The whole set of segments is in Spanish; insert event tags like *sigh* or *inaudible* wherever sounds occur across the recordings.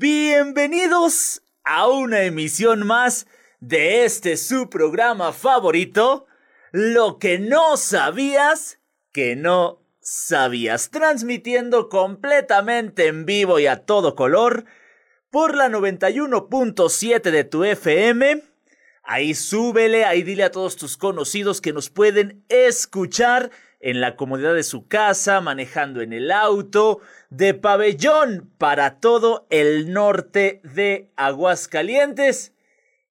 Bienvenidos a una emisión más de este su programa favorito, Lo que no sabías que no sabías, transmitiendo completamente en vivo y a todo color por la 91.7 de tu FM. Ahí súbele, ahí dile a todos tus conocidos que nos pueden escuchar en la comodidad de su casa, manejando en el auto, de pabellón para todo el norte de Aguascalientes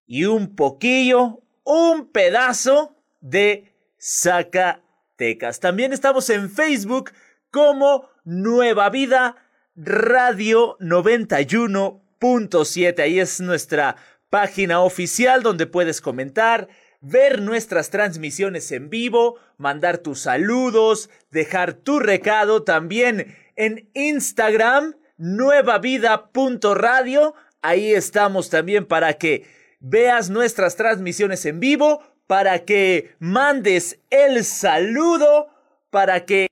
y un poquillo, un pedazo de Zacatecas. También estamos en Facebook como Nueva Vida Radio 91.7. Ahí es nuestra página oficial donde puedes comentar, ver nuestras transmisiones en vivo, mandar tus saludos, dejar tu recado también en Instagram, nuevavida.radio. Ahí estamos también para que veas nuestras transmisiones en vivo, para que mandes el saludo, para que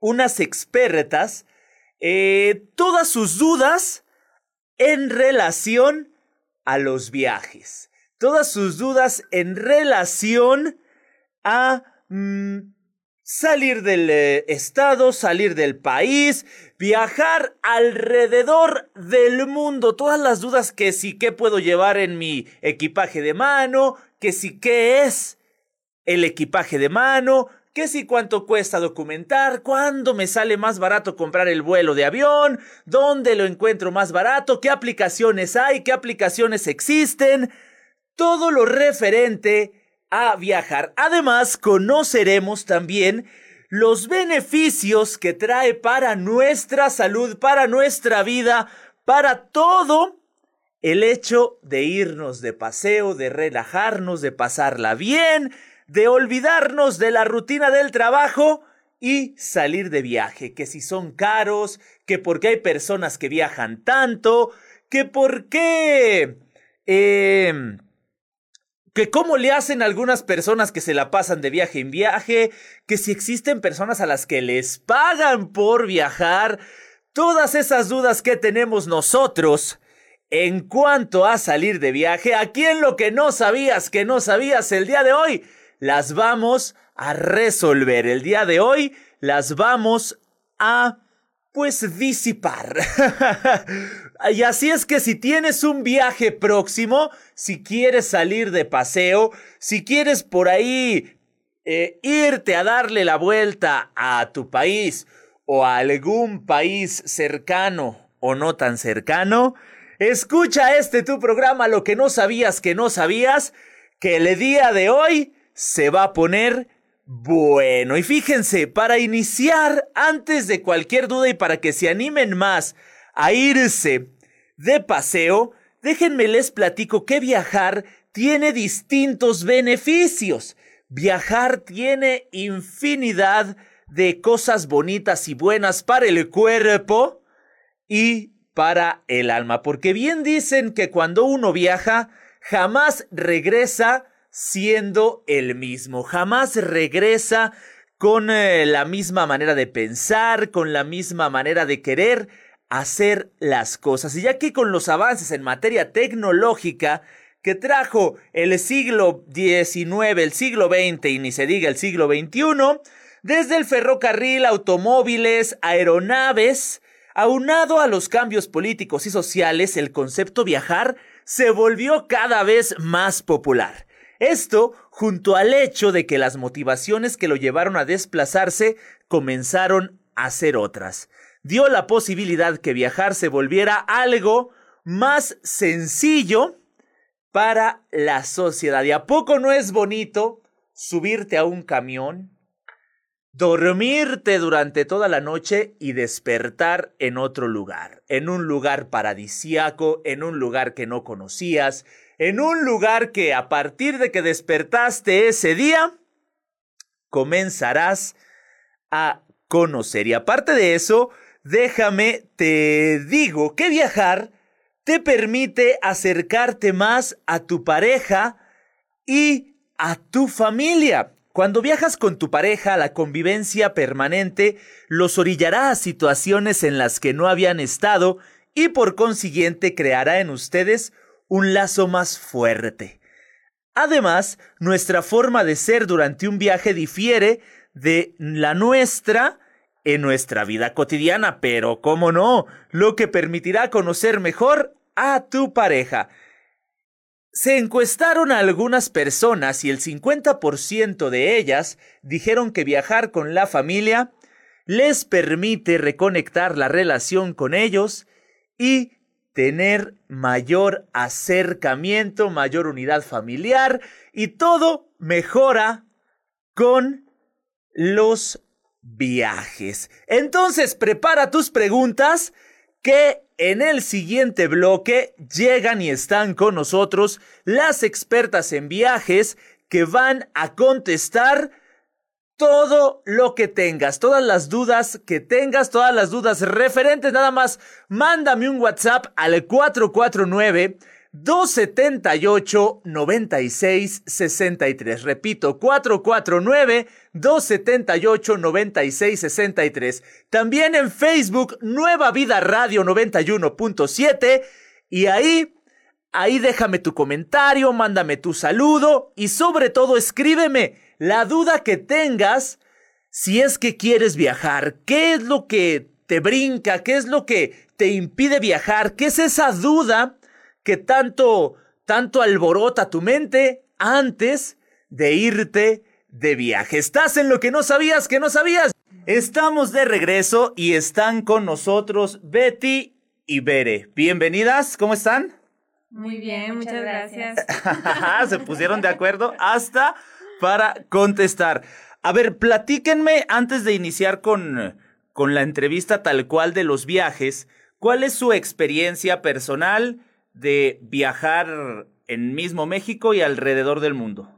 unas expertas eh, todas sus dudas en relación a los viajes. Todas sus dudas en relación a mm, salir del eh, estado, salir del país, viajar alrededor del mundo. Todas las dudas que si qué puedo llevar en mi equipaje de mano, que si qué es el equipaje de mano, que si cuánto cuesta documentar, cuándo me sale más barato comprar el vuelo de avión, dónde lo encuentro más barato, qué aplicaciones hay, qué aplicaciones existen, todo lo referente a viajar. Además, conoceremos también los beneficios que trae para nuestra salud, para nuestra vida, para todo el hecho de irnos de paseo, de relajarnos, de pasarla bien, de olvidarnos de la rutina del trabajo y salir de viaje, que si son caros, que porque hay personas que viajan tanto, que por qué... Eh, que cómo le hacen algunas personas que se la pasan de viaje en viaje, que si existen personas a las que les pagan por viajar, todas esas dudas que tenemos nosotros en cuanto a salir de viaje, aquí en lo que no sabías que no sabías el día de hoy, las vamos a resolver. El día de hoy las vamos a pues disipar. *laughs* y así es que si tienes un viaje próximo, si quieres salir de paseo, si quieres por ahí eh, irte a darle la vuelta a tu país o a algún país cercano o no tan cercano, escucha este tu programa, lo que no sabías que no sabías, que el día de hoy se va a poner bueno, y fíjense, para iniciar, antes de cualquier duda y para que se animen más a irse de paseo, déjenme les platico que viajar tiene distintos beneficios. Viajar tiene infinidad de cosas bonitas y buenas para el cuerpo y para el alma, porque bien dicen que cuando uno viaja, jamás regresa siendo el mismo. Jamás regresa con eh, la misma manera de pensar, con la misma manera de querer hacer las cosas. Y ya que con los avances en materia tecnológica que trajo el siglo XIX, el siglo XX y ni se diga el siglo XXI, desde el ferrocarril, automóviles, aeronaves, aunado a los cambios políticos y sociales, el concepto viajar se volvió cada vez más popular. Esto junto al hecho de que las motivaciones que lo llevaron a desplazarse comenzaron a ser otras. Dio la posibilidad que viajar se volviera algo más sencillo para la sociedad. ¿Y a poco no es bonito subirte a un camión, dormirte durante toda la noche y despertar en otro lugar, en un lugar paradisiaco, en un lugar que no conocías, en un lugar que a partir de que despertaste ese día, comenzarás a conocer. Y aparte de eso, déjame, te digo que viajar te permite acercarte más a tu pareja y a tu familia. Cuando viajas con tu pareja, la convivencia permanente los orillará a situaciones en las que no habían estado y por consiguiente creará en ustedes un lazo más fuerte. Además, nuestra forma de ser durante un viaje difiere de la nuestra en nuestra vida cotidiana, pero cómo no, lo que permitirá conocer mejor a tu pareja. Se encuestaron a algunas personas y el 50% de ellas dijeron que viajar con la familia les permite reconectar la relación con ellos y tener mayor acercamiento, mayor unidad familiar y todo mejora con los viajes. Entonces, prepara tus preguntas que en el siguiente bloque llegan y están con nosotros las expertas en viajes que van a contestar todo lo que tengas, todas las dudas que tengas, todas las dudas referentes, nada más, mándame un WhatsApp al 449 278 9663. Repito, 449 278 9663. También en Facebook, Nueva Vida Radio 91.7. Y ahí, ahí déjame tu comentario, mándame tu saludo y sobre todo escríbeme la duda que tengas si es que quieres viajar. ¿Qué es lo que te brinca? ¿Qué es lo que te impide viajar? ¿Qué es esa duda que tanto, tanto alborota tu mente antes de irte de viaje? ¿Estás en lo que no sabías que no sabías? Estamos de regreso y están con nosotros Betty y Bere. Bienvenidas, ¿cómo están? Muy bien, muchas gracias. *laughs* Se pusieron de acuerdo *laughs* hasta para contestar. A ver, platíquenme antes de iniciar con, con la entrevista tal cual de los viajes, ¿cuál es su experiencia personal de viajar en mismo México y alrededor del mundo?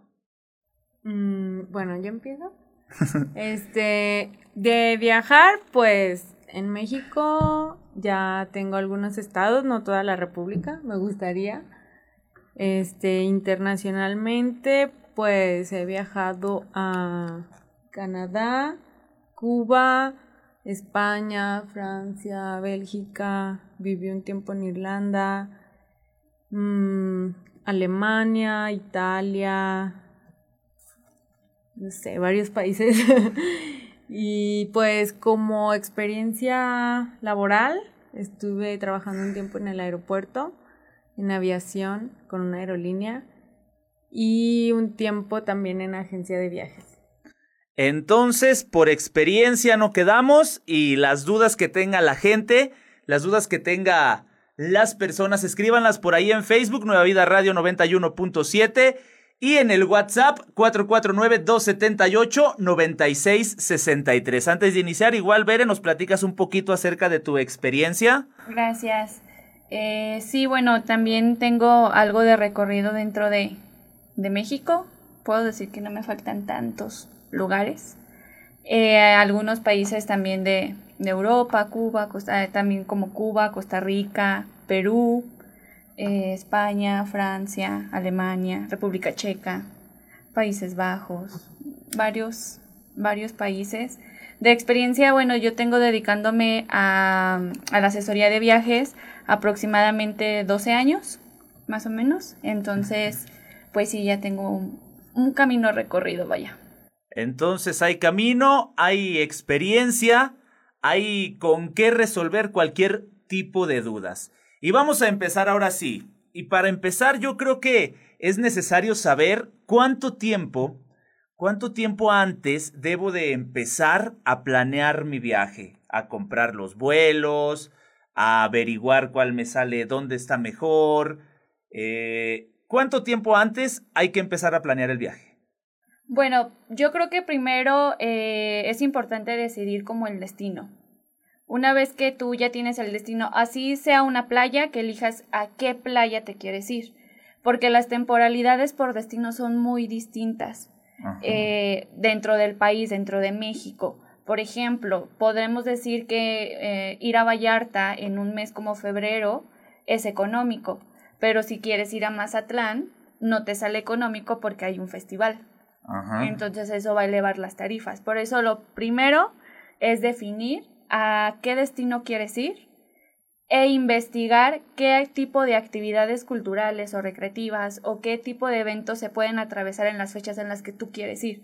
Mm, bueno, yo empiezo. *laughs* este, de viajar, pues en México ya tengo algunos estados, no toda la República, me gustaría. Este, internacionalmente, pues he viajado a Canadá, Cuba, España, Francia, Bélgica, viví un tiempo en Irlanda, mm, Alemania, Italia, no sé, varios países. *laughs* y pues como experiencia laboral, estuve trabajando un tiempo en el aeropuerto, en aviación, con una aerolínea y un tiempo también en agencia de viajes. Entonces, por experiencia no quedamos y las dudas que tenga la gente, las dudas que tenga las personas, escríbanlas por ahí en Facebook, Nueva Vida Radio 91.7 y en el WhatsApp 449-278-9663. Antes de iniciar, igual, Bere, nos platicas un poquito acerca de tu experiencia. Gracias. Eh, sí, bueno, también tengo algo de recorrido dentro de, de México, puedo decir que no me faltan tantos lugares. Eh, algunos países también de, Europa, Cuba, eh, también como Cuba, Costa Rica, Perú, eh, España, Francia, Alemania, República Checa, Países Bajos, varios, varios países. De experiencia, bueno, yo tengo dedicándome a, a la asesoría de viajes aproximadamente 12 años, más o menos. Entonces, pues sí, ya tengo un, camino recorrido, vaya. Entonces hay camino, hay experiencia, hay con qué resolver cualquier tipo de dudas. Y vamos a empezar ahora sí. Y para empezar yo creo que es necesario saber cuánto tiempo, cuánto tiempo antes debo de empezar a planear mi viaje, a comprar los vuelos, a averiguar cuál me sale, dónde está mejor, eh, ¿Cuánto tiempo antes hay que empezar a planear el viaje? Bueno, yo creo que primero eh, es importante decidir como el destino. Una vez que tú ya tienes el destino, así sea una playa, que elijas a qué playa te quieres ir, porque las temporalidades por destino son muy distintas eh, dentro del país, dentro de México. Por ejemplo, podremos decir que eh, ir a Vallarta en un mes como febrero es económico, pero si quieres ir a Mazatlán, no te sale económico porque hay un festival. Entonces eso va a elevar las tarifas. Por eso lo primero es definir a qué destino quieres ir e investigar qué tipo de actividades culturales o recreativas o qué tipo de eventos se pueden atravesar en las fechas en las que tú quieres ir,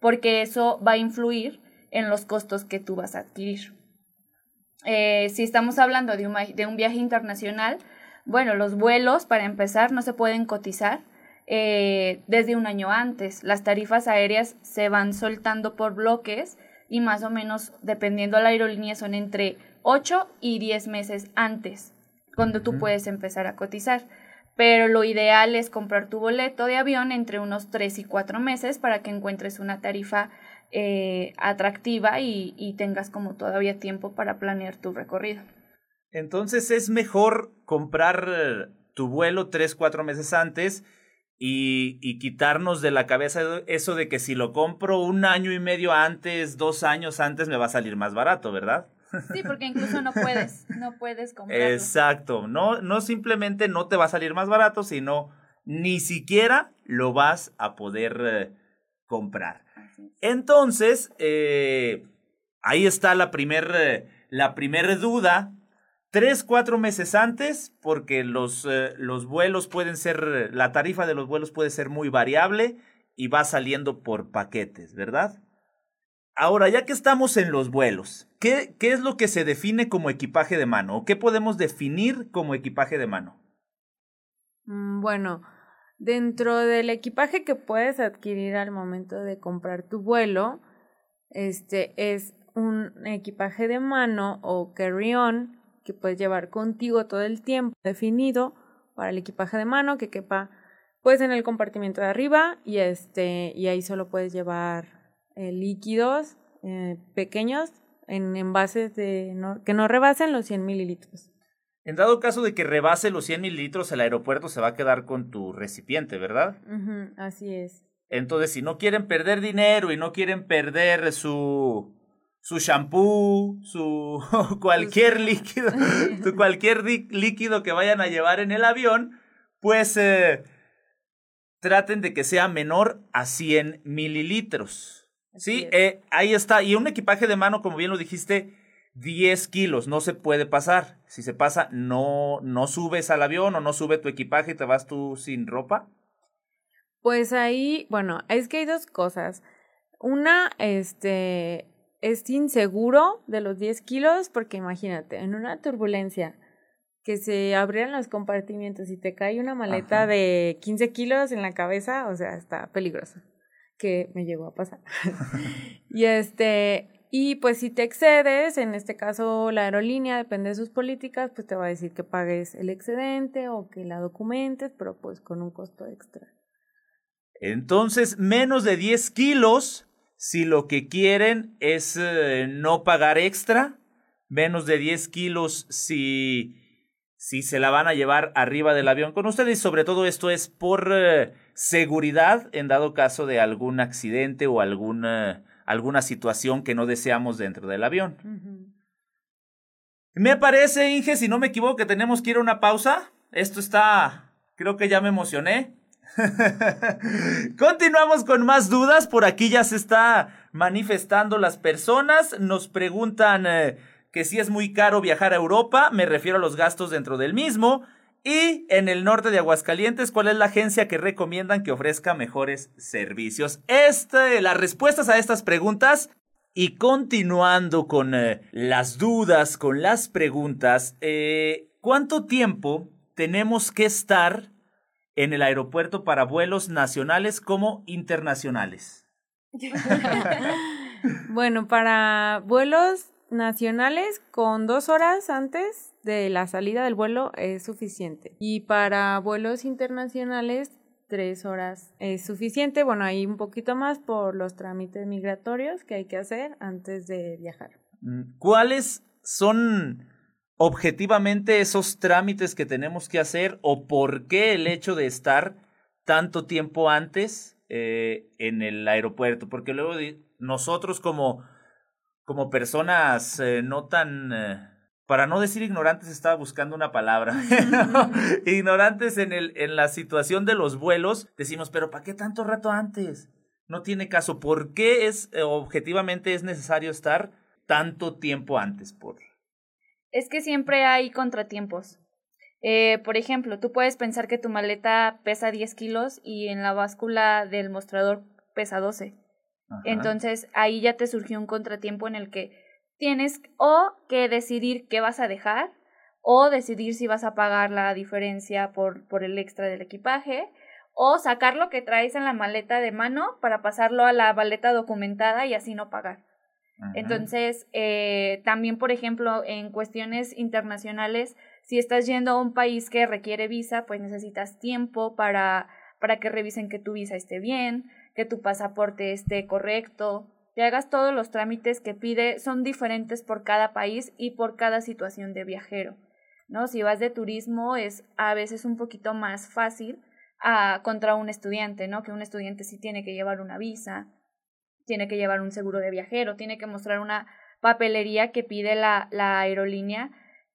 porque eso va a influir en los costos que tú vas a adquirir. Eh, si estamos hablando de un, de un, viaje internacional, bueno, los vuelos, para empezar, no se pueden cotizar eh, desde un año antes. Las tarifas aéreas se van soltando por bloques y más o menos, dependiendo de la aerolínea, son entre 8 y 10 meses antes, cuando tú puedes empezar a cotizar. Pero lo ideal es comprar tu boleto de avión entre unos 3 y 4 meses para que encuentres una tarifa eh, atractiva y, y tengas como todavía tiempo para planear tu recorrido. Entonces es mejor comprar tu vuelo 3, 4 meses antes y, y, quitarnos de la cabeza eso de que si lo compro un año y medio antes, dos años antes, me va a salir más barato, ¿verdad? Sí, porque incluso no puedes, no puedes comprarlo. Exacto, no, no simplemente no te va a salir más barato, sino ni siquiera lo vas a poder eh, comprar. Entonces, eh, ahí está la primera eh, la primer duda. Tres, cuatro meses antes, porque los, los vuelos pueden ser, la tarifa de los vuelos puede ser muy variable y va saliendo por paquetes, ¿verdad? Ahora, ya que estamos en los vuelos, ¿qué, ¿qué, es lo que se define como equipaje de mano? ¿O qué podemos definir como equipaje de mano? Mm, bueno, dentro del equipaje que puedes adquirir al momento de comprar tu vuelo, este es un equipaje de mano o carry-on que puedes llevar contigo todo el tiempo definido para el equipaje de mano que quepa pues en el compartimiento de arriba y este y ahí solo puedes llevar eh, líquidos eh, pequeños en envases de que no rebasen los 100 mililitros. En dado caso de que rebase los 100 mililitros, el aeropuerto se va a quedar con tu recipiente, ¿verdad? así es. Entonces, si no quieren perder dinero y no quieren perder su su shampoo, su *laughs* cualquier líquido, su cualquier líquido que vayan a llevar en el avión, pues eh, traten de que sea menor a 100 mililitros. Sí, eh, ahí está. Y un equipaje de mano, como bien lo dijiste, 10 kilos, no se puede pasar. Si se pasa, no, no subes al avión o no sube tu equipaje y te vas tú sin ropa. Pues ahí, bueno, es que hay dos cosas. Una, este, es inseguro de los 10 kilos, porque imagínate, en una turbulencia que se abrieran los compartimientos y te cae una maleta de 15 kilos en la cabeza, o sea, está peligroso que me llegó a pasar. *laughs* y este, y pues si te excedes, en este caso la aerolínea, depende de sus políticas, pues te va a decir que pagues el excedente o que la documentes, pero pues con un costo extra. Entonces, menos de 10 kilos, si lo que quieren es eh, no pagar extra, menos de 10 kilos si, si se la van a llevar arriba del avión con ustedes. Y sobre todo esto es por... Eh, seguridad en dado caso de algún accidente o alguna, alguna situación que no deseamos dentro del avión. Me parece, Inge, si no me equivoco, que tenemos que ir a una pausa. Esto está, creo que ya me emocioné. *laughs* Continuamos con más dudas. Por aquí ya se está manifestando las personas. Nos preguntan eh, que si es muy caro viajar a Europa. Me refiero a los gastos dentro del mismo. Y en el norte de Aguascalientes, ¿cuál es la agencia que recomiendan que ofrezca mejores servicios? Este, las respuestas a estas preguntas. Y continuando con eh, las dudas, con las preguntas, eh, ¿cuánto tiempo tenemos que estar en el aeropuerto para vuelos nacionales como internacionales? *laughs* bueno, para vuelos nacionales con dos horas antes de la salida del vuelo es suficiente. Y para vuelos internacionales, tres horas es suficiente. Bueno, hay un poquito más por los trámites migratorios que hay que hacer antes de viajar. Mm, ¿Cuáles son objetivamente esos trámites que tenemos que hacer o por qué el hecho de estar tanto tiempo antes eh, en el aeropuerto? Porque luego nosotros como, como personas eh, no tan... Eh, para no decir ignorantes, estaba buscando una palabra. *laughs* ignorantes en, el, en la situación de los vuelos, decimos, pero ¿para qué tanto rato antes? No tiene caso. ¿Por qué es, objetivamente, es necesario estar tanto tiempo antes? Por... Es que siempre hay contratiempos. Eh, por ejemplo, tú puedes pensar que tu maleta pesa 10 kilos y en la báscula del mostrador pesa 12. Entonces ahí ya te surgió un contratiempo en el que tienes o que decidir qué vas a dejar o decidir si vas a pagar la diferencia por, por el extra del equipaje o sacar lo que traes en la maleta de mano para pasarlo a la maleta documentada y así no pagar. Entonces, eh, también, por ejemplo, en cuestiones internacionales, si estás yendo a un país que requiere visa, pues necesitas tiempo para, para que revisen que tu visa esté bien, que tu pasaporte esté correcto, que hagas todos los trámites que pide, son diferentes por cada país y por cada situación de viajero. ¿no? Si vas de turismo es a veces un poquito más fácil a, contra un estudiante, ¿no? Que un estudiante sí tiene que llevar una visa, tiene que llevar un seguro de viajero, tiene que mostrar una papelería que pide la, la aerolínea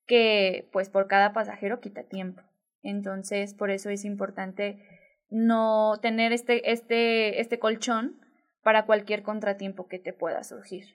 que pues por cada pasajero quita tiempo. Entonces, por eso es importante no tener este, este, este colchón para cualquier contratiempo que te pueda surgir.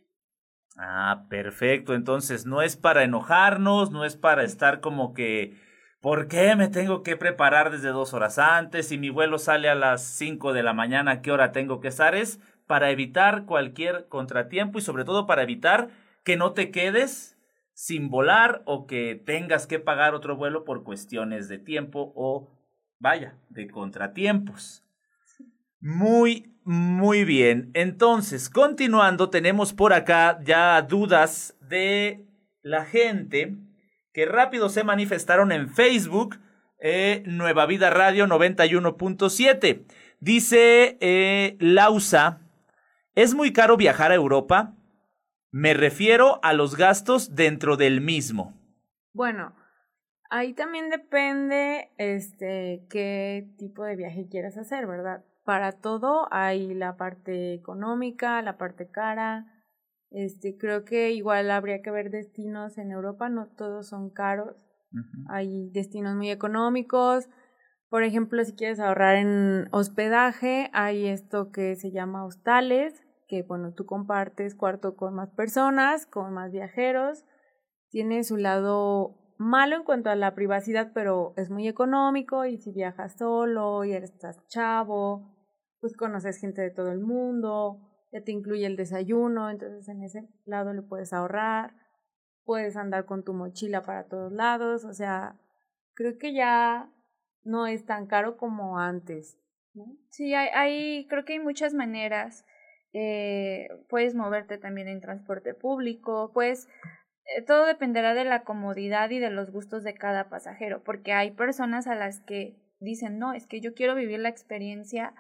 Ah, perfecto. Entonces, no es para enojarnos, no es para estar como que, ¿por qué me tengo que preparar desde dos horas antes? Si mi vuelo sale a las cinco de la mañana, ¿qué hora tengo que estar? Es para evitar cualquier contratiempo y sobre todo para evitar que no te quedes sin volar o que tengas que pagar otro vuelo por cuestiones de tiempo o, vaya, de contratiempos. Muy, muy bien. Entonces, continuando, tenemos por acá ya dudas de la gente que rápido se manifestaron en Facebook. Eh, Nueva Vida Radio 91.7. Dice eh, Lausa, ¿es muy caro viajar a Europa? Me refiero a los gastos dentro del mismo. Bueno, ahí también depende este qué tipo de viaje quieras hacer, ¿verdad? para todo hay la parte económica, la parte cara. Este, creo que igual habría que ver destinos en Europa, no todos son caros. Hay destinos muy económicos. Por ejemplo, si quieres ahorrar en hospedaje, hay esto que se llama hostales, que bueno, tú compartes cuarto con más personas, con más viajeros. Tiene su lado malo en cuanto a la privacidad, pero es muy económico y si viajas solo y eres chavo, pues conoces gente de todo el mundo, ya te incluye el desayuno, entonces en ese lado le puedes ahorrar, puedes andar con tu mochila para todos lados, o sea, creo que ya no es tan caro como antes. Sí, hay, hay, creo que hay muchas maneras. Eh, puedes moverte también en transporte público, pues todo dependerá de la comodidad y de los gustos de cada pasajero, porque hay personas a las que dicen, no, es que yo quiero vivir la experiencia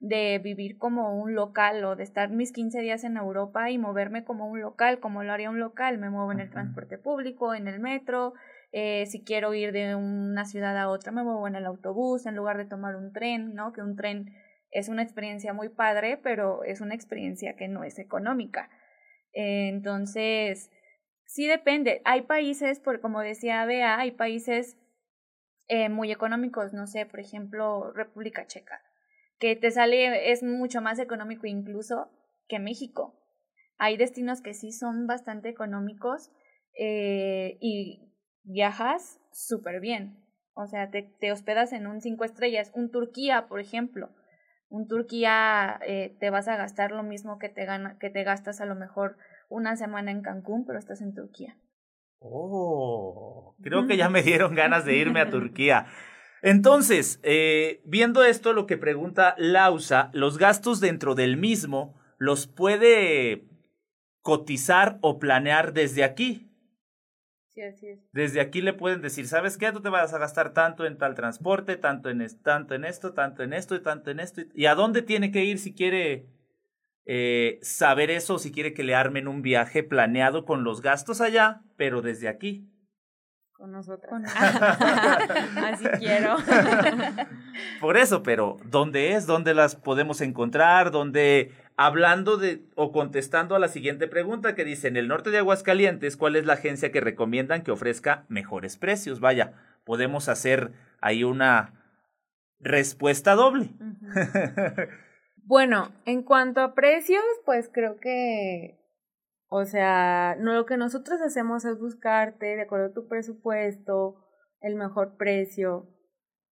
de vivir como un local o de estar mis 15 días en Europa y moverme como un local, como lo haría un local. Me muevo en el transporte público, en el metro. Eh, si quiero ir de una ciudad a otra, me muevo en el autobús en lugar de tomar un tren, ¿no? Que un tren es una experiencia muy padre, pero es una experiencia que no es económica. Entonces, sí depende. Hay países, por, como decía Bea, hay países eh, muy económicos, no sé, por ejemplo, República Checa que te sale, es mucho más económico incluso que México. Hay destinos que sí son bastante económicos eh, y viajas súper bien. O sea, te, te, hospedas en un cinco estrellas. Un Turquía, por ejemplo. Un Turquía eh, te vas a gastar lo mismo que te, gana, que te gastas a lo mejor una semana en Cancún, pero estás en Turquía. Oh, creo que ya me dieron ganas de irme a *laughs* Turquía. Entonces, eh, viendo esto, lo que pregunta Lausa, los gastos dentro del mismo los puede cotizar o planear desde aquí. Sí, así es. Desde aquí le pueden decir, ¿sabes qué? Tú te vas a gastar tanto en tal transporte, tanto en, tanto en esto, tanto en esto y tanto en esto. ¿Y a dónde tiene que ir si quiere eh, saber eso, si quiere que le armen un viaje planeado con los gastos allá, pero desde aquí? con nosotros. *laughs* Así quiero. *laughs* Por eso, pero ¿dónde es? ¿Dónde las podemos encontrar? ¿Dónde, hablando de o contestando a la siguiente pregunta que dice, en el norte de Aguascalientes, ¿cuál es la agencia que recomiendan que ofrezca mejores precios? Vaya, podemos hacer ahí una respuesta doble. bueno, en cuanto a precios, pues creo que O sea, no lo que nosotros hacemos es buscarte de acuerdo a tu presupuesto, el mejor precio,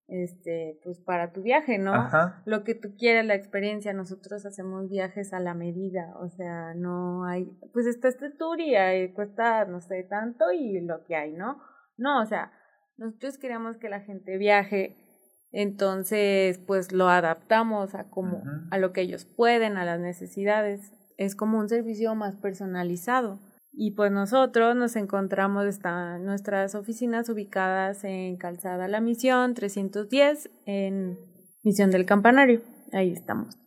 este, pues para tu viaje, ¿no? Ajá. Lo que tú quieras, la experiencia, nosotros hacemos viajes a la medida, o sea, no hay, pues está este tour y ahí cuesta, no sé, tanto y lo que hay, ¿no? No, o sea, nosotros queremos que la gente viaje, entonces, pues lo adaptamos a como, a lo que ellos pueden, a las necesidades, es como un servicio más personalizado. Y pues nosotros nos encontramos, están nuestras oficinas ubicadas en Calzada La Misión 310, en Misión del Campanario. Ahí estamos.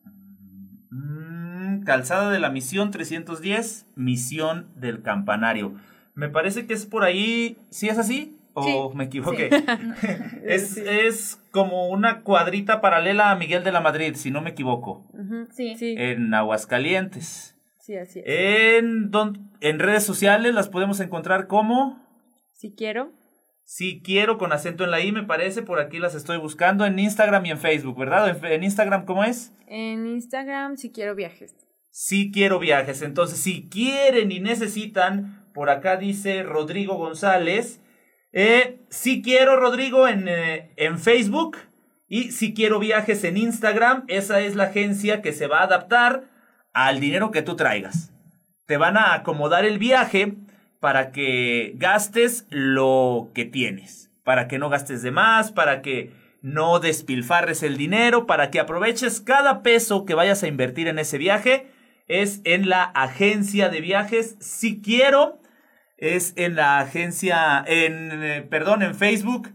Mm, calzada de la Misión 310, Misión del Campanario. Me parece que es por ahí, ¿sí es así? ¿O Sí, me equivoqué? *laughs* *laughs* es, Sí. es como una cuadrita paralela a Miguel de la Madrid, si no me equivoco, sí, en Aguascalientes. Sí, así es. En, don- en redes sociales las podemos encontrar como Si quiero, Si quiero con acento en la I, me parece, por aquí las estoy buscando en Instagram y en Facebook, ¿verdad? En, en Instagram, ¿cómo es? en Instagram, si quiero viajes. Sí quiero viajes. Entonces, si quieren y necesitan, por acá dice Rodrigo González. Eh, sí quiero, Rodrigo, en, eh, en Facebook. Y si quiero viajes en Instagram, esa es la agencia que se va a adaptar al dinero que tú traigas. Te van a acomodar el viaje para que gastes lo que tienes. Para que no gastes de más, para que no despilfarres el dinero, para que aproveches cada peso que vayas a invertir en ese viaje. Es en la agencia de viajes. Si quiero, es en la agencia, en, eh, perdón, en Facebook.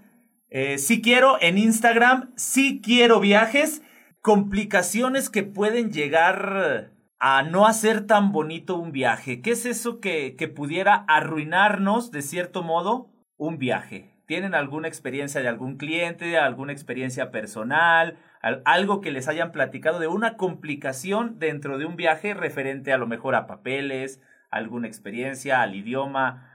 Eh, si quiero, en Instagram. Si quiero viajes. Complicaciones que pueden llegar a no hacer tan bonito un viaje. ¿Qué es eso que, que pudiera arruinarnos, de cierto modo, un viaje? ¿Tienen alguna experiencia de algún cliente, alguna experiencia personal, al- algo que les hayan platicado de una complicación dentro de un viaje referente a lo mejor a papeles, alguna experiencia, al idioma,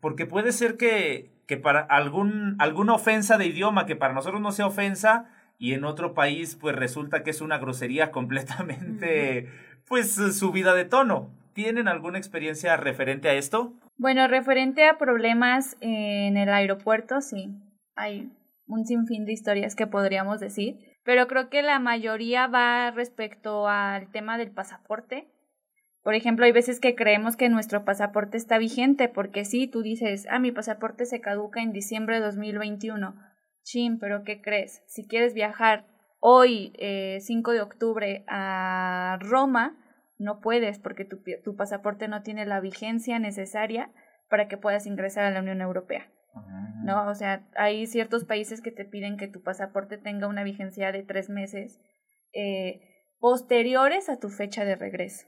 porque puede ser que, que para algún, alguna ofensa de idioma que para nosotros no sea ofensa y en otro país pues resulta que es una grosería completamente pues subida de tono. ¿Tienen alguna experiencia referente a esto? Bueno, referente a problemas en el aeropuerto, sí, hay un sinfín de historias que podríamos decir, pero creo que la mayoría va respecto al tema del pasaporte. Por ejemplo, hay veces que creemos que nuestro pasaporte está vigente, porque sí, tú dices, ah, mi pasaporte se caduca en diciembre de 2021. Chin, pero ¿qué crees? Si quieres viajar hoy, eh, 5 de octubre, a Roma, no puedes porque tu, tu pasaporte no tiene la vigencia necesaria para que puedas ingresar a la Unión Europea. ¿no? O sea, hay ciertos países que te piden que tu pasaporte tenga una vigencia de tres meses eh, posteriores a tu fecha de regreso.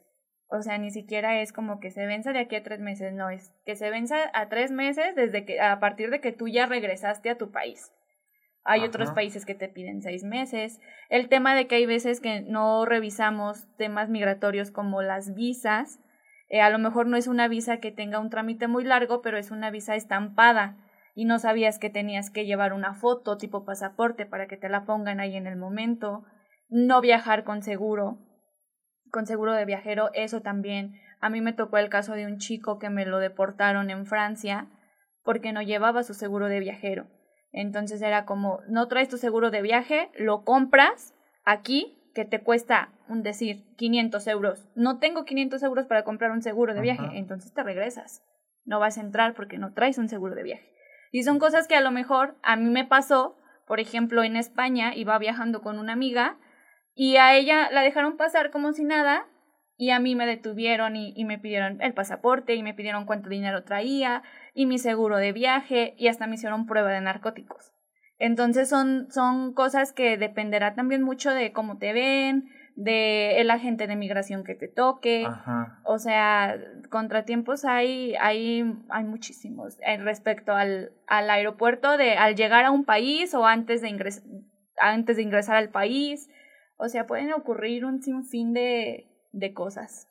O sea, ni siquiera es como que se venza de aquí a tres meses, no, es que se venza a tres meses desde que, a partir de que tú ya regresaste a tu país. Hay otros países que te piden seis meses. El tema de que hay veces que no revisamos temas migratorios como las visas. Eh, a lo mejor no es una visa que tenga un trámite muy largo, pero es una visa estampada y no sabías que tenías que llevar una foto tipo pasaporte para que te la pongan ahí en el momento. No viajar con seguro, con seguro de viajero, eso también. A mí me tocó el caso de un chico que me lo deportaron en Francia porque no llevaba su seguro de viajero. Entonces era como, no traes tu seguro de viaje, lo compras aquí, que te cuesta, un decir, 500 euros. No tengo 500 euros para comprar un seguro de viaje, Ajá. entonces te regresas. No vas a entrar porque no traes un seguro de viaje. Y son cosas que a lo mejor a mí me pasó, por ejemplo, en España iba viajando con una amiga y a ella la dejaron pasar como si nada y a mí me detuvieron y, y me pidieron el pasaporte y me pidieron cuánto dinero traía y mi seguro de viaje y hasta me hicieron prueba de narcóticos. Entonces son, son cosas que dependerá también mucho de cómo te ven, de el agente de migración que te toque. Ajá. O sea, contratiempos hay, hay, hay muchísimos eh, respecto al, al aeropuerto de al llegar a un país o antes de, ingres, antes de ingresar al país. O sea, pueden ocurrir un sinfín de, de cosas.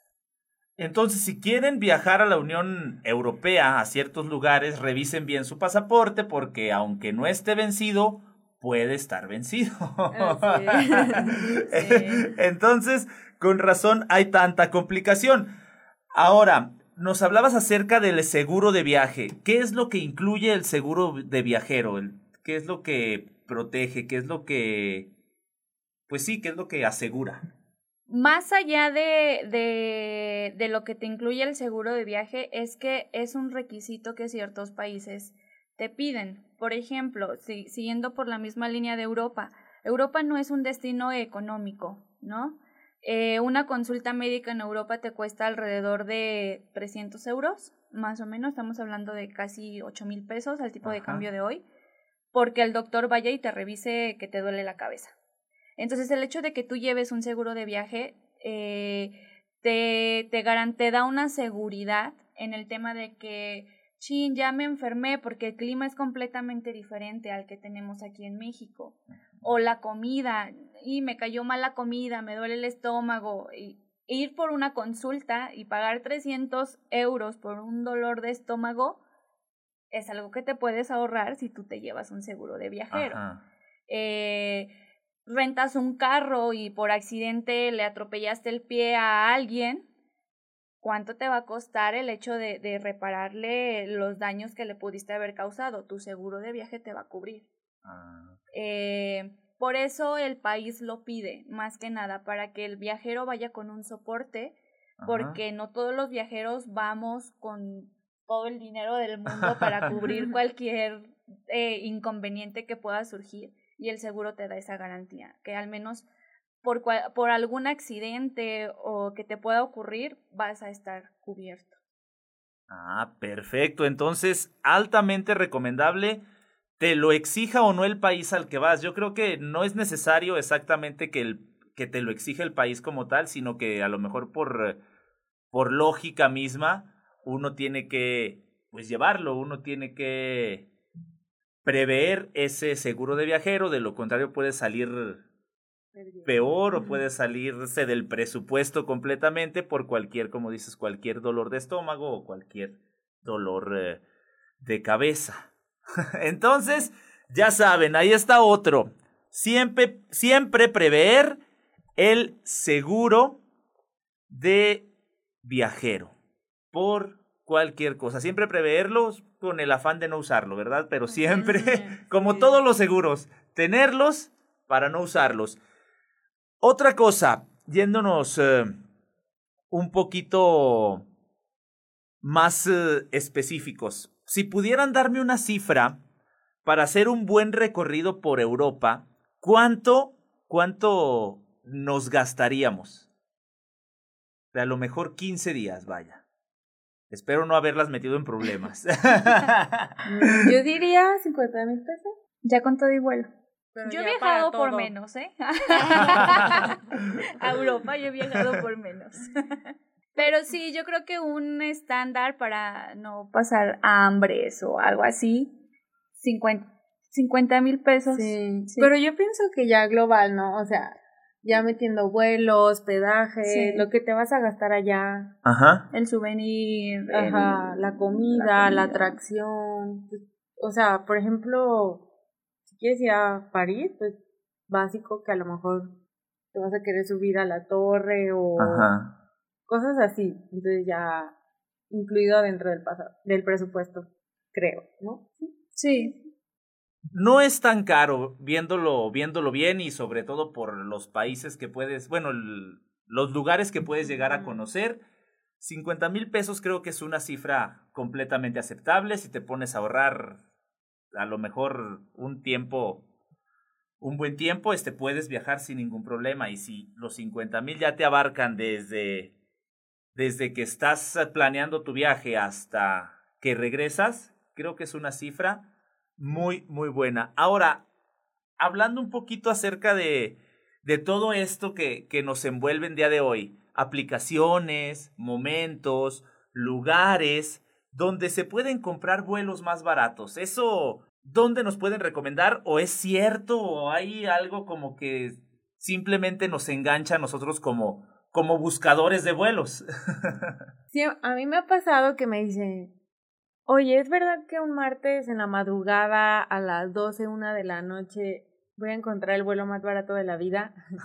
Entonces, si quieren viajar a la Unión Europea, a ciertos lugares, revisen bien su pasaporte porque aunque no esté vencido, puede estar vencido. *laughs* Sí. Entonces, con razón hay tanta complicación. Ahora, nos hablabas acerca del seguro de viaje. ¿Qué es lo que incluye el seguro de viajero? ¿Qué es lo que protege? ¿Qué es lo que... Pues sí, ¿qué es lo que asegura? Más allá de, de, de lo que te incluye el seguro de viaje, es que es un requisito que ciertos países te piden. Por ejemplo, si, siguiendo por la misma línea de Europa, Europa no es un destino económico, ¿no? Eh, una consulta médica en Europa te cuesta alrededor de 300 euros, más o menos, estamos hablando de casi 8 mil pesos al tipo de cambio de hoy, porque el doctor vaya y te revise que te duele la cabeza. Entonces, el hecho de que tú lleves un seguro de viaje eh, te, te, te da una seguridad en el tema de que, chin, ya me enfermé porque el clima es completamente diferente al que tenemos aquí en México. O la comida, y me cayó mal la comida, me duele el estómago. Y ir por una consulta y pagar 300 euros por un dolor de estómago es algo que te puedes ahorrar si tú te llevas un seguro de viajero. Eh, rentas un carro y por accidente le atropellaste el pie a alguien, ¿cuánto te va a costar el hecho de, de repararle los daños que le pudiste haber causado? Tu seguro de viaje te va a cubrir. Ah, eh, por eso el país lo pide, más que nada, para que el viajero vaya con un soporte, porque no todos los viajeros vamos con todo el dinero del mundo para cubrir *laughs* cualquier eh, inconveniente que pueda surgir y el seguro te da esa garantía, que al menos por, por algún accidente o que te pueda ocurrir vas a estar cubierto. Ah, perfecto. Entonces, altamente recomendable, te lo exija o no el país al que vas. Yo creo que no es necesario exactamente que, el, que te lo exija el país como tal, sino que a lo mejor por, por lógica misma uno tiene que pues llevarlo, uno tiene que prever ese seguro de viajero, de lo contrario puede salir peor o puede salirse del presupuesto completamente por cualquier, como dices, cualquier dolor de estómago o cualquier dolor eh, de cabeza. *laughs* Entonces, ya saben, ahí está otro. Siempre, siempre prever el seguro de viajero por cualquier cosa. Siempre preverlos con el afán de no usarlo, ¿verdad? Pero siempre, *laughs* como todos los seguros, tenerlos para no usarlos. Otra cosa, yéndonos eh, un poquito más eh, específicos. Si pudieran darme una cifra para hacer un buen recorrido por Europa, ¿cuánto, cuánto nos gastaríamos? De a lo mejor 15 días, vaya. Espero no haberlas metido en problemas. *laughs* yo diría 50 mil pesos. Ya con todo y vuelo. yo he viajado por menos, ¿eh? *laughs* a Europa yo he viajado por menos. *laughs* Pero sí, yo creo que un estándar para no pasar hambres o algo así, 50 mil pesos. sí. Pero yo pienso que ya global, ¿no? O sea, ya metiendo vuelos, hospedaje, lo que te vas a gastar allá. Ajá. El souvenir. Ajá, la, comida, la, atracción. Pues, o sea, por ejemplo, si quieres ir a París, pues básico que a lo mejor te vas a querer subir a la torre o cosas así. Entonces ya incluido dentro del, pasado, del presupuesto, creo, ¿no? Sí no es tan caro viéndolo, viéndolo bien y sobre todo por los países que puedes, bueno, los lugares que puedes llegar a conocer. 50 mil pesos creo que es una cifra completamente aceptable. Si te pones a ahorrar a lo mejor un tiempo, un buen tiempo, este puedes viajar sin ningún problema. Y si los 50 mil ya te abarcan desde, desde que estás planeando tu viaje hasta que regresas, creo que es una cifra muy, muy buena. Ahora, hablando un poquito acerca de, de todo esto que, que nos envuelve en día de hoy, aplicaciones, momentos, lugares donde se pueden comprar vuelos más baratos. Eso, ¿dónde nos pueden recomendar? ¿O es cierto? ¿O hay algo como que simplemente nos engancha a nosotros como, como buscadores de vuelos? *laughs* sí, a mí me ha pasado que me dicen, Oye, ¿es verdad que un martes en la madrugada a las 12, una de la noche voy a encontrar el vuelo más barato de la vida. *laughs*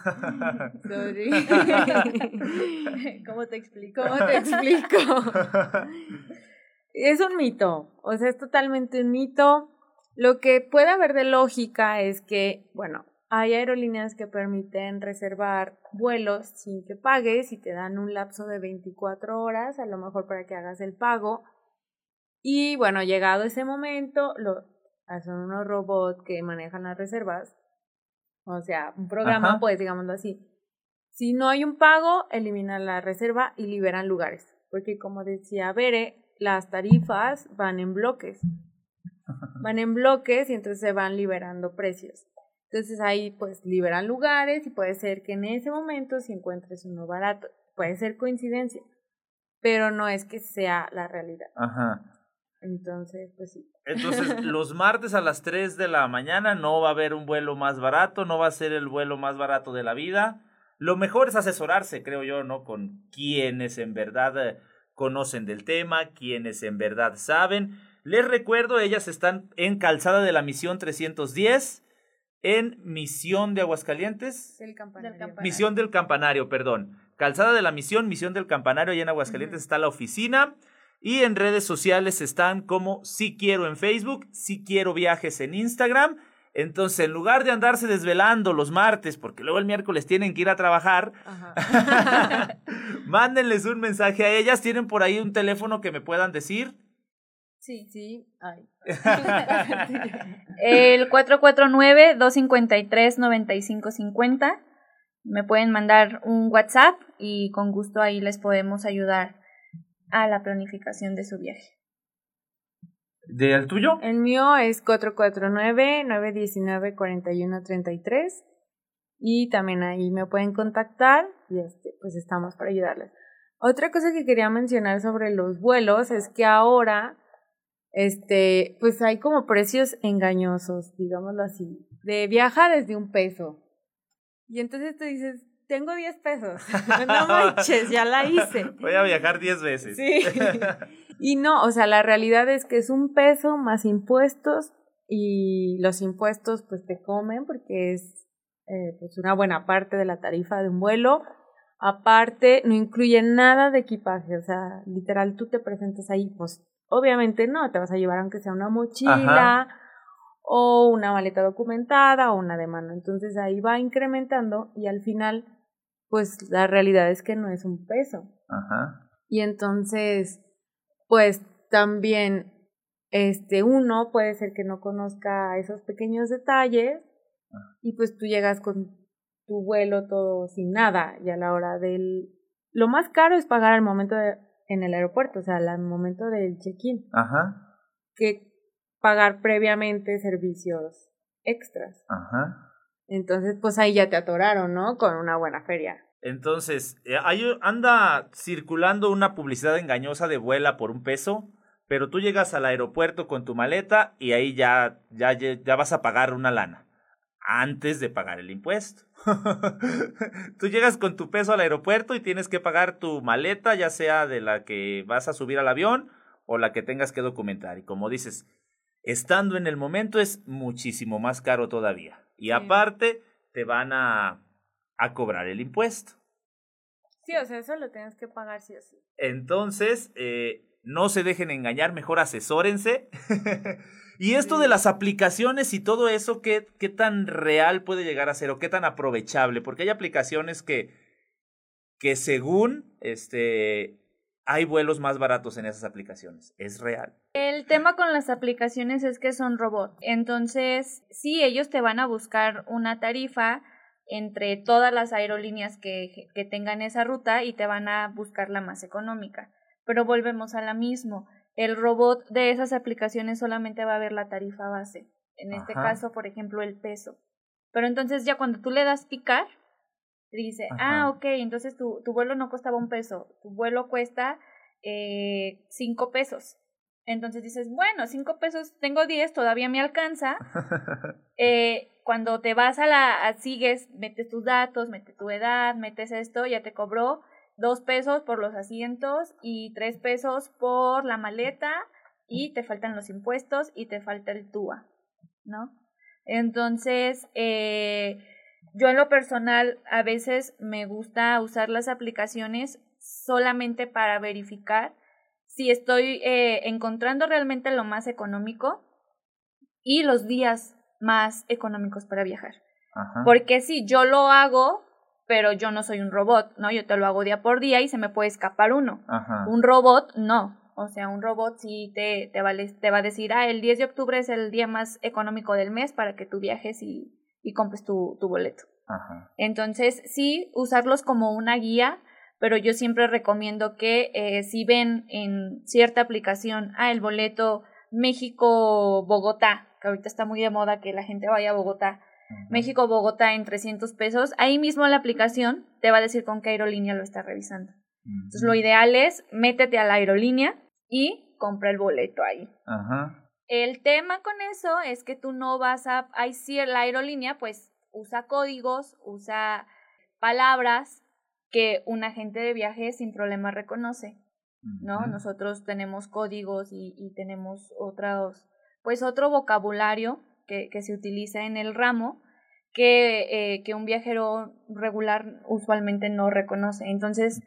*laughs* ¿Cómo te explico? ¿Cómo te explico? *laughs* es un mito, o sea, es totalmente un mito. Lo que puede haber de lógica es que, bueno, hay aerolíneas que permiten reservar vuelos sin que pagues y te dan un lapso de 24 horas, a lo mejor para que hagas el pago. Y bueno, llegado ese momento, lo, son unos robots que manejan las reservas. O sea, un programa, pues digámoslo así. Si no hay un pago, eliminan la reserva y liberan lugares. Porque como decía Bere, las tarifas van en bloques. *laughs* Van en bloques y entonces se van liberando precios. Entonces ahí pues liberan lugares y puede ser que en ese momento si encuentres uno barato, puede ser coincidencia, pero no es que sea la realidad. Ajá. Entonces, pues sí. Entonces, *laughs* los martes a las 3 de la mañana no va a haber un vuelo más barato, no va a ser el vuelo más barato de la vida. Lo mejor es asesorarse, creo yo, ¿no? Con quienes en verdad eh, conocen del tema, quienes en verdad saben. Les recuerdo, ellas están en Calzada de la Misión 310 en Misión de Aguascalientes. Del campanario. Misión del Campanario, perdón. Calzada de la Misión, Misión del Campanario, allá en Aguascalientes está la oficina. Y en redes sociales están como Si Quiero en Facebook, Si Quiero Viajes en Instagram. Entonces, en lugar de andarse desvelando los martes, porque luego el miércoles tienen que ir a trabajar, *laughs* mándenles un mensaje a ellas. ¿Tienen por ahí un teléfono que me puedan decir? Sí. Sí. Ay. *laughs* el 449-253-9550. Me pueden mandar un WhatsApp y con gusto ahí les podemos ayudar a la planificación de su viaje. ¿Del tuyo? El mío es 449-919-4133 y también ahí me pueden contactar y este, pues estamos para ayudarles. Otra cosa que quería mencionar sobre los vuelos es que ahora este, pues hay como precios engañosos, digámoslo así, de viaja desde un peso. Y entonces tú dices, tengo 10 pesos. *laughs* no manches, ya la hice. Voy a viajar 10 veces. Sí. Y no, o sea, la realidad es que es un peso más impuestos y los impuestos pues te comen porque es eh, pues una buena parte de la tarifa de un vuelo. Aparte, no incluye nada de equipaje, o sea, literal tú te presentas ahí, pues Obviamente no, te vas a llevar aunque sea una mochila o una maleta documentada o una de mano. Entonces ahí va incrementando y al final, pues la realidad es que no es un peso. Ajá. Y entonces, pues también, este, uno puede ser que no conozca esos pequeños detalles ah. y pues tú llegas con tu vuelo todo sin nada y a la hora del... Lo más caro es pagar al momento de en el aeropuerto, o sea, al momento del check-in. Ajá. Que pagar previamente servicios extras. Ajá. Entonces, pues ahí ya te atoraron, ¿no? Con una buena feria. Entonces, eh, ahí anda circulando una publicidad engañosa de vuela por un peso, pero tú llegas al aeropuerto con tu maleta y ahí ya, ya, ya vas a pagar una lana antes de pagar el impuesto. *laughs* Tú llegas con tu peso al aeropuerto y tienes que pagar tu maleta, ya sea de la que vas a subir al avión o la que tengas que documentar. Y como dices, estando en el momento es muchísimo más caro todavía. Y aparte, te van a, a cobrar el impuesto. Sí, o sea, eso lo tienes que pagar sí o sí. Entonces, eh, no se dejen engañar, mejor asesórense. *laughs* Y esto de las aplicaciones y todo eso, ¿qué, ¿qué tan real puede llegar a ser o qué tan aprovechable? Porque hay aplicaciones que, que según este, hay vuelos más baratos en esas aplicaciones. ¿Es real? El tema con las aplicaciones es que son robots. Entonces, sí, ellos te van a buscar una tarifa entre todas las aerolíneas que, que tengan esa ruta y te van a buscar la más económica. Pero volvemos a la mismo el robot de esas aplicaciones solamente va a ver la tarifa base. En este caso, por ejemplo, el peso. Pero entonces ya cuando tú le das picar, dice, ah, ok, entonces tu, tu vuelo no costaba un peso, tu vuelo cuesta eh, cinco pesos. Entonces dices, bueno, cinco pesos, tengo diez, todavía me alcanza. *laughs* eh, cuando te vas a la, sigues, metes tus datos, metes tu edad, metes esto, ya te cobró dos pesos por los asientos y tres pesos por la maleta y te faltan los impuestos y te falta el TUA, ¿no? Entonces, eh, yo en lo personal a veces me gusta usar las aplicaciones solamente para verificar si estoy eh, encontrando realmente lo más económico y los días más económicos para viajar. Porque si yo lo hago, pero yo no soy un robot, ¿no? Yo te lo hago día por día y se me puede escapar uno. Un robot, no. O sea, un robot sí te, te, va, te va a decir, ah, el 10 de octubre es el día más económico del mes para que tú viajes y, y compres tu, tu boleto. Entonces, sí, usarlos como una guía, pero yo siempre recomiendo que eh, si ven en cierta aplicación, ah, el boleto México-Bogotá, que ahorita está muy de moda que la gente vaya a Bogotá, México-Bogotá en 300 pesos, ahí mismo la aplicación te va a decir con qué aerolínea lo está revisando. Entonces, lo ideal es métete a la aerolínea y compra el boleto ahí. El tema con eso es que tú no vas a, ahí sí la aerolínea pues usa códigos, usa palabras que un agente de viaje sin problema reconoce, ¿no? Nosotros tenemos códigos y, y, tenemos otros, pues otro vocabulario que, que se utiliza en el ramo que, eh, que un viajero regular usualmente no reconoce. Entonces,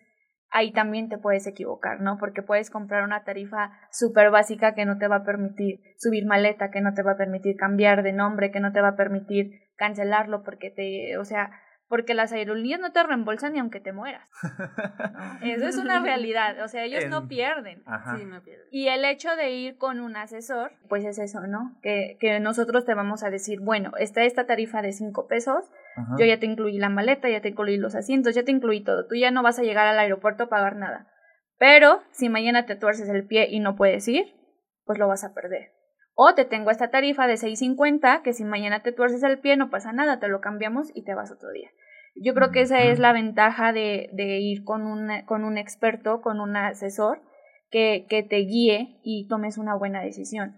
ahí también te puedes equivocar, ¿no? Porque puedes comprar una tarifa súper básica que no te va a permitir subir maleta, que no te va a permitir cambiar de nombre, que no te va a permitir cancelarlo porque te, o sea, porque las aerolíneas no te reembolsan ni aunque te mueras. *laughs* Eso es una realidad, o sea, ellos no pierden. Sí, no pierden. Y el hecho de ir con un asesor, pues es eso, ¿no? Que, que nosotros te vamos a decir, bueno, está esta tarifa de cinco pesos, yo ya te incluí la maleta, ya te incluí los asientos, ya te incluí todo, tú ya no vas a llegar al aeropuerto a pagar nada. Pero si mañana te tuerces el pie y no puedes ir, pues lo vas a perder. O te tengo esta tarifa de 6.50 que si mañana te tuerces el pie no pasa nada, te lo cambiamos y te vas otro día. Yo creo que esa es la ventaja de, de ir con un, con un experto, con un asesor que, que te guíe y tomes una buena decisión.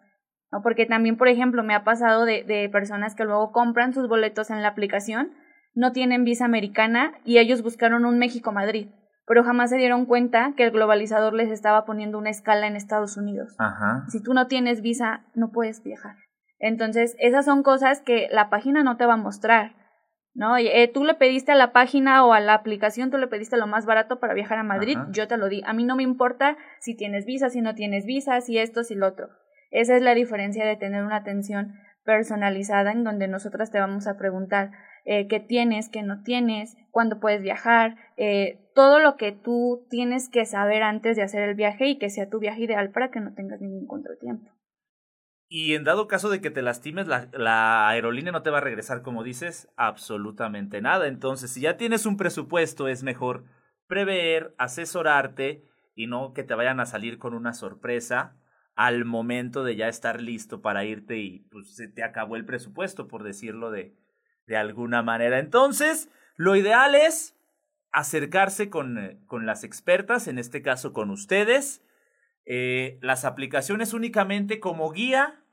¿no? Porque también, por ejemplo, me ha pasado de, de personas que luego compran sus boletos en la aplicación, no tienen visa americana y ellos buscaron un México-Madrid pero jamás se dieron cuenta que el globalizador les estaba poniendo una escala en Estados Unidos. Ajá. Si tú no tienes visa, no puedes viajar. Entonces, esas son cosas que la página no te va a mostrar. ¿no? Eh, tú le pediste a la página o a la aplicación, tú le pediste lo más barato para viajar a Madrid, yo te lo di. A mí no me importa si tienes visa, si no tienes visa, si esto, si lo otro. Esa es la diferencia de tener una atención personalizada en donde nosotras te vamos a preguntar eh, qué tienes, qué no tienes, cuándo puedes viajar, eh, todo lo que tú tienes que saber antes de hacer el viaje y que sea tu viaje ideal para que no tengas ningún contratiempo. Y en dado caso de que te lastimes, la, aerolínea no te va a regresar, como dices, absolutamente nada. Entonces, si ya tienes un presupuesto, es mejor prever, asesorarte y no que te vayan a salir con una sorpresa al momento de ya estar listo para irte y pues se te acabó el presupuesto, por decirlo de, de alguna manera. Entonces, lo ideal es acercarse con, eh, con las expertas, en este caso con ustedes. Eh, las aplicaciones únicamente como guía.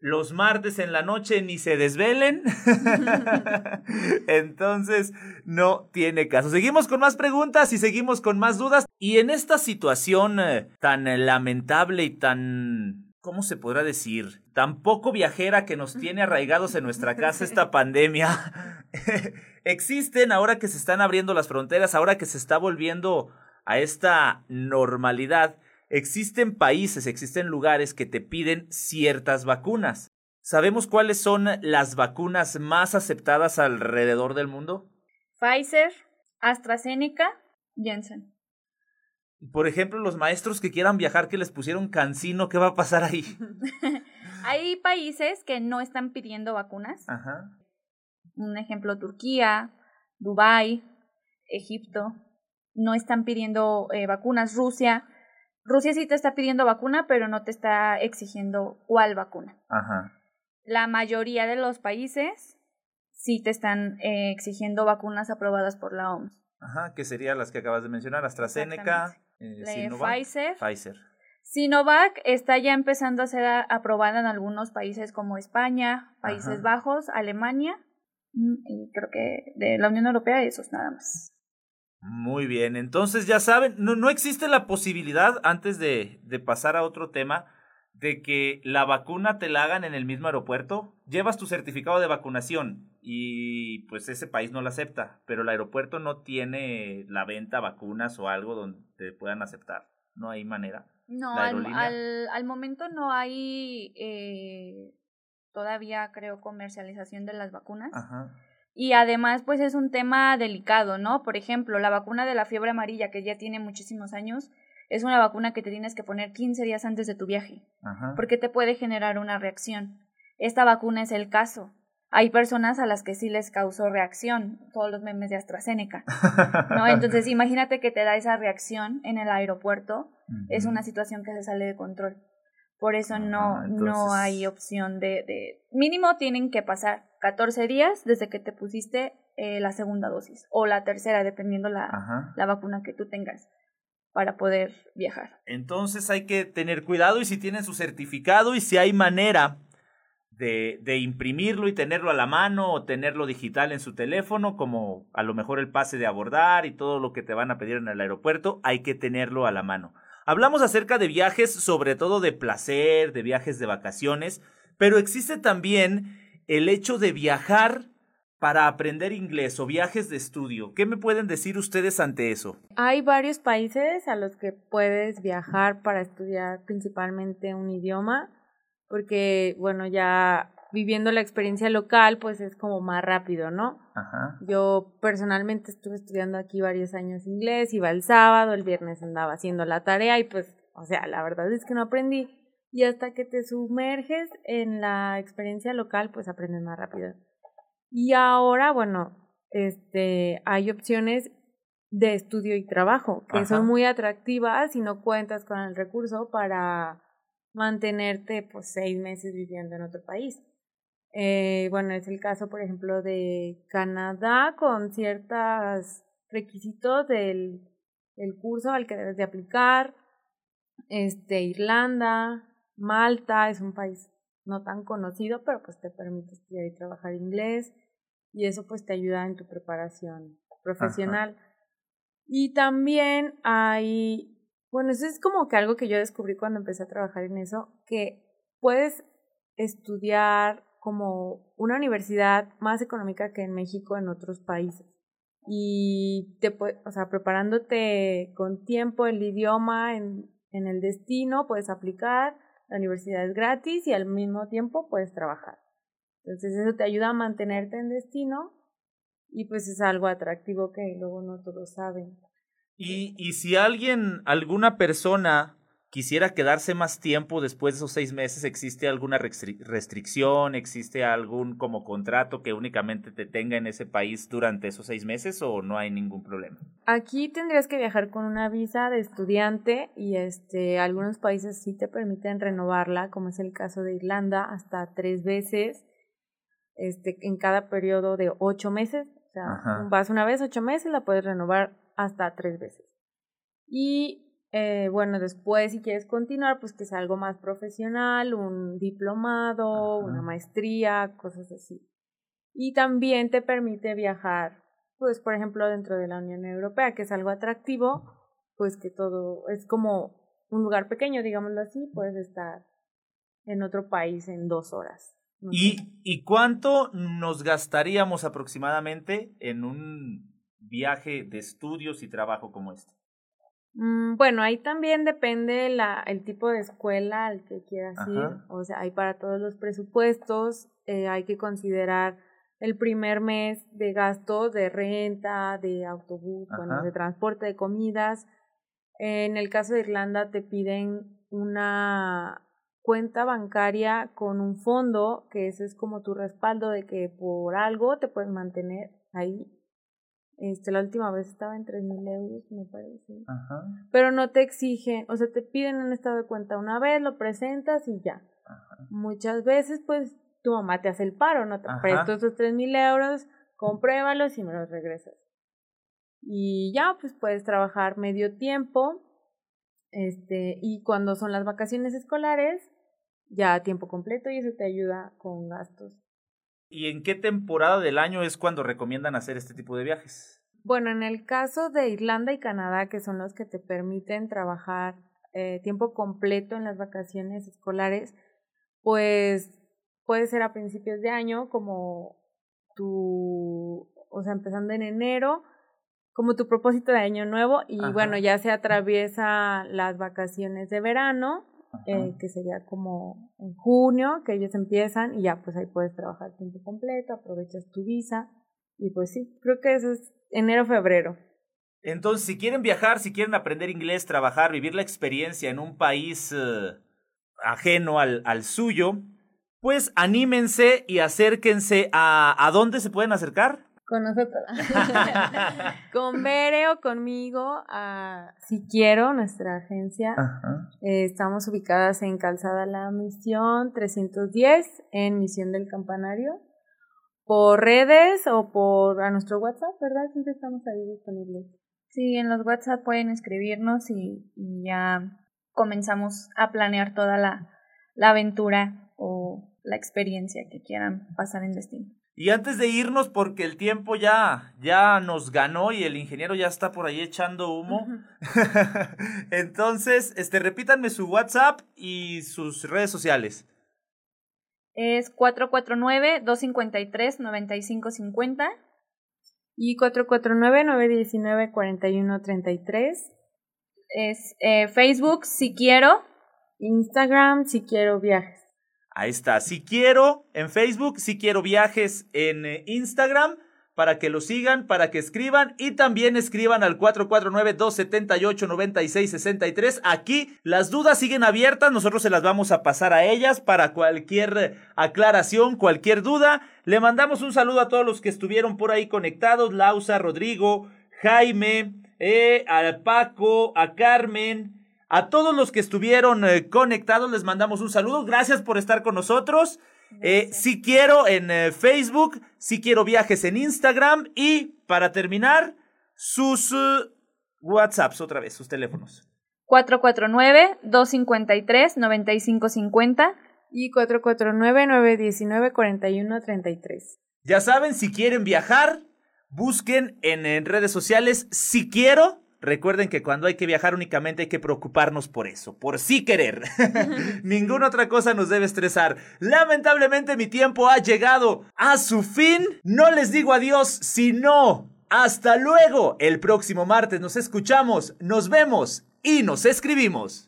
Los martes en la noche ni se desvelen. *laughs* Entonces, no tiene caso. Seguimos con más preguntas y seguimos con más dudas. Y en esta situación eh, tan lamentable y tan ¿cómo se podrá decir? Tan poco viajera que nos tiene arraigados en nuestra *laughs* casa esta pandemia. *laughs* Existen ahora que se están abriendo las fronteras, ahora que se está volviendo a esta normalidad. Existen países, existen lugares que te piden ciertas vacunas. ¿Sabemos cuáles son las vacunas más aceptadas alrededor del mundo? Pfizer, AstraZeneca, Jensen. Por ejemplo, los maestros que quieran viajar que les pusieron cancino, ¿qué va a pasar ahí? *laughs* Hay países que no están pidiendo vacunas. Ajá. Un ejemplo, Turquía, Dubái, Egipto, no están pidiendo eh, vacunas. Rusia, Rusia sí te está pidiendo vacuna, pero no te está exigiendo cuál vacuna. Ajá. La mayoría de los países sí te están eh, exigiendo vacunas aprobadas por la OMS. Ajá, que serían las que acabas de mencionar, AstraZeneca, eh, Sinovac, Pfizer. Pfizer. Sinovac está ya empezando a ser aprobada en algunos países como España, Países Bajos, Alemania y creo que de la Unión Europea esos nada más. Muy bien, entonces ya saben, no, no existe la posibilidad, antes de, de pasar a otro tema, de que la vacuna te la hagan en el mismo aeropuerto? Llevas tu certificado de vacunación y pues ese país no la acepta, pero el aeropuerto no tiene la venta vacunas o algo donde te puedan aceptar. No hay manera. No, al, al, al, momento no hay eh, todavía, creo, comercialización de las vacunas. Ajá. Y además, pues es un tema delicado, ¿no? Por ejemplo, la vacuna de la fiebre amarilla, que ya tiene muchísimos años, es una vacuna que te tienes que poner 15 días antes de tu viaje, Ajá. porque te puede generar una reacción. Esta vacuna es el caso. Hay personas a las que sí les causó reacción, todos los memes de AstraZeneca, *laughs* ¿no? Entonces, imagínate que te da esa reacción en el aeropuerto, es una situación que se sale de control. Por eso no, no hay opción de, de, Mínimo tienen que pasar 14 días desde que te pusiste eh, la segunda dosis o la tercera, dependiendo la, la vacuna que tú tengas para poder viajar. Entonces hay que tener cuidado y si tienen su certificado y si hay manera de, de, imprimirlo y tenerlo a la mano o tenerlo digital en su teléfono, como a lo mejor el pase de abordar y todo lo que te van a pedir en el aeropuerto, hay que tenerlo a la mano. Hablamos acerca de viajes, sobre todo de placer, de viajes de vacaciones, pero existe también el hecho de viajar para aprender inglés o viajes de estudio. ¿Qué me pueden decir ustedes ante eso? Hay varios países a los que puedes viajar para estudiar principalmente un idioma, porque, bueno, ya viviendo la experiencia local, pues es como más rápido, ¿no? Ajá. Yo personalmente estuve estudiando aquí varios años inglés, iba el sábado, el viernes andaba haciendo la tarea y pues, o sea, la verdad es que no aprendí. Y hasta que te sumerges en la experiencia local, pues aprendes más rápido. Y ahora, bueno, este, hay opciones de estudio y trabajo que son muy atractivas si no cuentas con el recurso para mantenerte pues seis meses viviendo en otro país. Eh, bueno, es el caso, por ejemplo, de Canadá con ciertos requisitos del, del curso al que debes de aplicar. Este, Irlanda, Malta es un país no tan conocido, pero pues te permite estudiar y trabajar inglés y eso pues te ayuda en tu preparación profesional. Y también hay, bueno, eso es como que algo que yo descubrí cuando empecé a trabajar en eso, que puedes estudiar como una universidad más económica que en México en otros países. Y te, o sea, preparándote con tiempo el idioma en, en el destino, puedes aplicar, la universidad es gratis y al mismo tiempo puedes trabajar. Entonces eso te ayuda a mantenerte en destino y pues es algo atractivo que luego no todos saben. Y, y si alguien, alguna persona quisiera quedarse más tiempo después de esos seis meses, ¿existe alguna restricción? ¿Existe algún como contrato que únicamente te tenga en ese país durante esos seis meses o no hay ningún problema? Aquí tendrías que viajar con una visa de estudiante y este algunos países sí te permiten renovarla, como es el caso de Irlanda, hasta tres veces este, en cada periodo de ocho meses. O sea, vas una vez ocho meses, la puedes renovar hasta tres veces. Y eh, bueno, después si quieres continuar, pues que sea algo más profesional, un diplomado, una maestría, cosas así. Y también te permite viajar, pues por ejemplo, dentro de la Unión Europea, que es algo atractivo, pues que todo es como un lugar pequeño, digámoslo así, puedes estar en otro país en dos horas. ¿Y, ¿Y cuánto nos gastaríamos aproximadamente en un viaje de estudios y trabajo como este? Mm, bueno, ahí también depende la, el tipo de escuela al que quieras ir. O sea, hay para todos los presupuestos, eh, hay que considerar el primer mes de gastos de renta, de autobús, bueno, de transporte, de comidas. En el caso de Irlanda te piden una cuenta bancaria con un fondo, que ese es como tu respaldo de que por algo te puedes mantener ahí este, la última vez estaba en tres mil euros, me parece. Ajá. Pero no te exigen, o sea, te piden un estado de cuenta una vez, lo presentas y ya. Ajá. Muchas veces, pues, tu mamá te hace el paro, no te presto esos tres mil euros, compruébalos y me los regresas. Y ya, pues, puedes trabajar medio tiempo, este, y cuando son las vacaciones escolares, ya a tiempo completo y eso te ayuda con gastos ¿Y en qué temporada del año es cuando recomiendan hacer este tipo de viajes? Bueno, en el caso de Irlanda y Canadá, que son los que te permiten trabajar eh, tiempo completo en las vacaciones escolares, pues puede ser a principios de año como tu, o sea, empezando en enero, como tu propósito de año nuevo y bueno, ya se atraviesa las vacaciones de verano, eh, que sería como en junio, que ellos empiezan y ya pues ahí puedes trabajar tiempo completo, aprovechas tu visa y pues sí, creo que eso es enero, febrero. Entonces, si quieren viajar, si quieren aprender inglés, trabajar, vivir la experiencia en un país eh, ajeno al, al, suyo, pues anímense y acérquense a... ¿A dónde se pueden acercar? Con nosotros. *laughs* con Bere o conmigo, a Si Quiero, nuestra agencia. Eh, estamos ubicadas en Calzada La Misión 310, en Misión del Campanario. Por redes o por a nuestro WhatsApp, ¿verdad? Siempre estamos ahí disponibles. Sí, en los WhatsApp pueden escribirnos y, ya comenzamos a planear toda la, la aventura o la experiencia que quieran pasar en destino. Y antes de irnos, porque el tiempo ya, ya nos ganó y el ingeniero ya está por ahí echando humo. *laughs* Entonces, este, repítanme su WhatsApp y sus redes sociales. Es 449-253-9550 y 449-919-4133. Es eh, Facebook, si quiero. Instagram, si quiero viajes. Ahí está. Si quiero en Facebook, si quiero viajes en eh, Instagram, para que lo sigan, para que escriban y también escriban al 449-278-9663. Aquí las dudas siguen abiertas, nosotros se las vamos a pasar a ellas para cualquier aclaración, cualquier duda. Le mandamos un saludo a todos los que estuvieron por ahí conectados, Lausa, Rodrigo, Jaime, eh, Paco, a Carmen. A todos los que estuvieron eh, conectados les mandamos un saludo. Gracias por estar con nosotros. Eh, si quiero en eh, Facebook, si quiero viajes en Instagram y para terminar, sus WhatsApps otra vez, sus teléfonos. 449-253-9550 y 449-919-4133. Ya saben, si quieren viajar, busquen en redes sociales si quiero Recuerden que cuando hay que viajar únicamente hay que preocuparnos por eso, por sí querer. *laughs* Ninguna otra cosa nos debe estresar. Lamentablemente mi tiempo ha llegado a su fin. No les digo adiós, sino hasta luego. El próximo martes nos escuchamos, nos vemos y nos escribimos.